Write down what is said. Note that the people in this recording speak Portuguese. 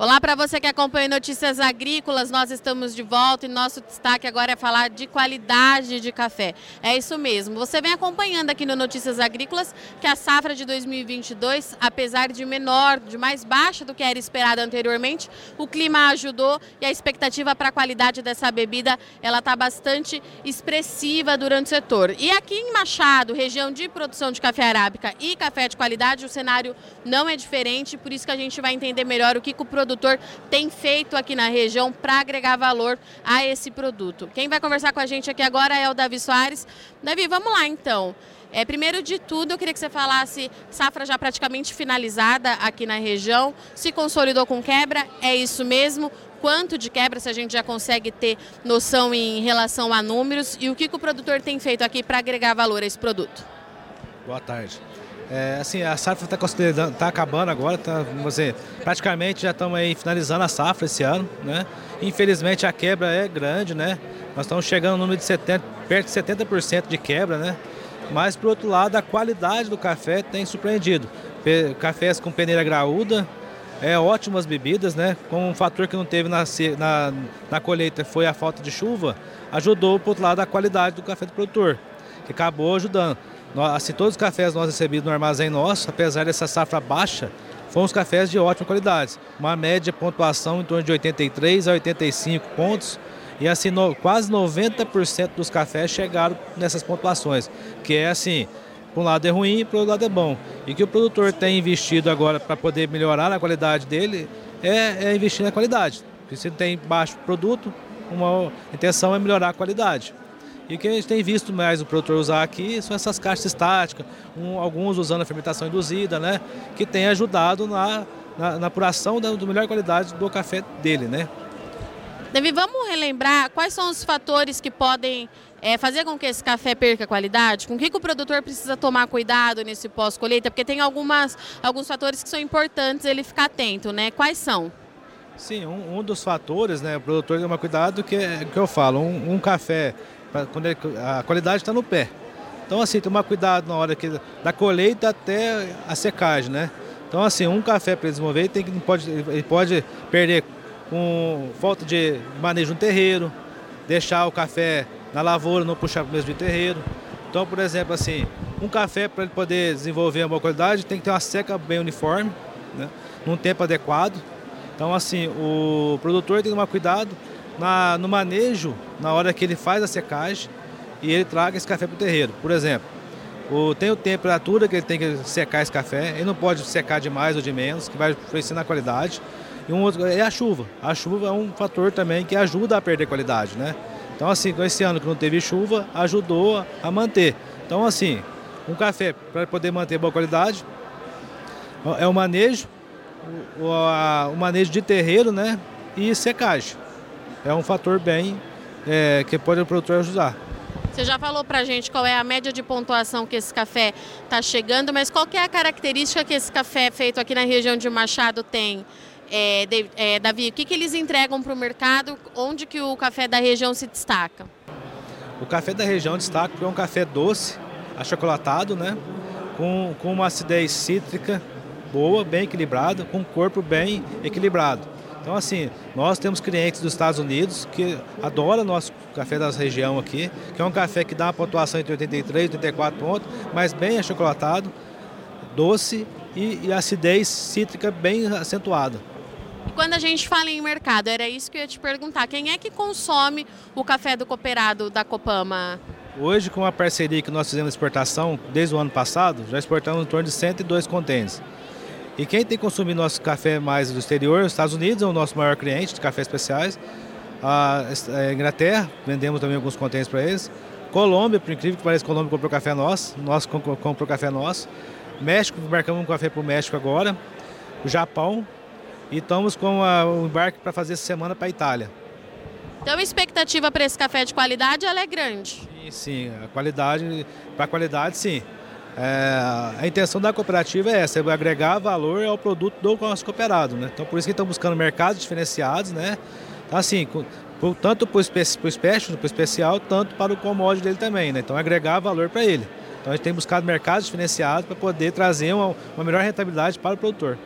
Olá para você que acompanha Notícias Agrícolas, nós estamos de volta e nosso destaque agora é falar de qualidade de café. É isso mesmo, você vem acompanhando aqui no Notícias Agrícolas que a safra de 2022, apesar de menor, de mais baixa do que era esperado anteriormente, o clima ajudou e a expectativa para a qualidade dessa bebida ela está bastante expressiva durante o setor. E aqui em Machado, região de produção de café arábica e café de qualidade, o cenário não é diferente, por isso que a gente vai entender melhor o que o produtor produtor tem feito aqui na região para agregar valor a esse produto. Quem vai conversar com a gente aqui agora é o Davi Soares. Davi, vamos lá então. É, primeiro de tudo, eu queria que você falasse safra já praticamente finalizada aqui na região, se consolidou com quebra, é isso mesmo? Quanto de quebra, se a gente já consegue ter noção em relação a números e o que, que o produtor tem feito aqui para agregar valor a esse produto? Boa tarde. É, assim, a safra está tá acabando agora, tá, você, praticamente já estamos aí finalizando a safra esse ano, né? Infelizmente a quebra é grande, né? Nós estamos chegando no número de 70, perto de 70% de quebra, né? Mas, por outro lado, a qualidade do café tem surpreendido. Cafés com peneira graúda, é, ótimas bebidas, né? Com um fator que não teve na, na, na colheita foi a falta de chuva, ajudou, por outro lado, a qualidade do café do produtor, que acabou ajudando. Assim, todos os cafés nós recebemos no armazém nosso, apesar dessa safra baixa, foram os cafés de ótima qualidade. Uma média pontuação em torno de 83 a 85 pontos. E assim, no, quase 90% dos cafés chegaram nessas pontuações. Que é assim, por um lado é ruim e por outro lado é bom. E que o produtor tem investido agora para poder melhorar a qualidade dele é, é investir na qualidade. Porque se tem baixo produto, uma intenção é melhorar a qualidade. E o que a gente tem visto mais o produtor usar aqui são essas caixas estáticas, um, alguns usando a fermentação induzida, né? Que tem ajudado na, na, na apuração da, da melhor qualidade do café dele, né? Davi, vamos relembrar quais são os fatores que podem é, fazer com que esse café perca qualidade? Com que, que o produtor precisa tomar cuidado nesse pós-colheita? Porque tem algumas, alguns fatores que são importantes ele ficar atento, né? Quais são? Sim, um, um dos fatores, né? O produtor tomar cuidado que, que eu falo, um, um café quando ele, a qualidade está no pé. Então, assim, tomar cuidado na hora que, da colheita até a secagem, né? Então, assim, um café para desenvolver, ele, tem, ele, pode, ele pode perder com falta de manejo no terreiro, deixar o café na lavoura, não puxar para o mesmo terreiro. Então, por exemplo, assim, um café para ele poder desenvolver uma boa qualidade tem que ter uma seca bem uniforme, né? num tempo adequado. Então, assim, o produtor tem que tomar cuidado na, no manejo, na hora que ele faz a secagem e ele traga esse café para o terreiro. Por exemplo, o, tem a temperatura que ele tem que secar esse café, ele não pode secar de mais ou de menos, que vai influenciar na qualidade. E um outro é a chuva. A chuva é um fator também que ajuda a perder qualidade, né? Então, assim, esse ano que não teve chuva, ajudou a manter. Então, assim, um café para poder manter boa qualidade é o manejo, o, a, o manejo de terreiro, né? E secagem é um fator bem é, que pode o produtor ajudar. Você já falou para a gente qual é a média de pontuação que esse café está chegando, mas qual é a característica que esse café feito aqui na região de Machado tem? É, de, é, Davi, o que, que eles entregam para o mercado? Onde que o café da região se destaca? O café da região destaca porque é um café doce, achocolatado, né? Com, com uma acidez cítrica boa, bem equilibrada, com um corpo bem equilibrado. Então, assim, nós temos clientes dos Estados Unidos que adoram nosso café da região aqui, que é um café que dá uma pontuação entre 83 e 84 pontos, mas bem achocolatado, doce e, e acidez cítrica bem acentuada. E quando a gente fala em mercado, era isso que eu ia te perguntar. Quem é que consome o café do cooperado da Copama? Hoje, com a parceria que nós fizemos de exportação desde o ano passado, já exportamos em torno de 102 contêineres. E quem tem consumido nosso café mais do exterior, os Estados Unidos é o nosso maior cliente de cafés especiais. A Inglaterra, vendemos também alguns contêineres para eles. Colômbia, por incrível que pareça, Colômbia comprou café nosso, nós comprou café nosso. México, marcamos um café para o México agora. O Japão, e estamos com o embarque para fazer essa semana para a Itália. Então a expectativa para esse café de qualidade ela é grande? Sim, sim. A qualidade, para a qualidade sim. É, a intenção da cooperativa é essa, é agregar valor ao produto do nosso cooperado. Né? Então, por isso que estamos buscando mercados diferenciados, né? Então, assim, tanto para o special, para o especial, tanto para o commodity dele também. Né? Então, agregar valor para ele. Então, a gente tem buscado mercados diferenciados para poder trazer uma, uma melhor rentabilidade para o produtor.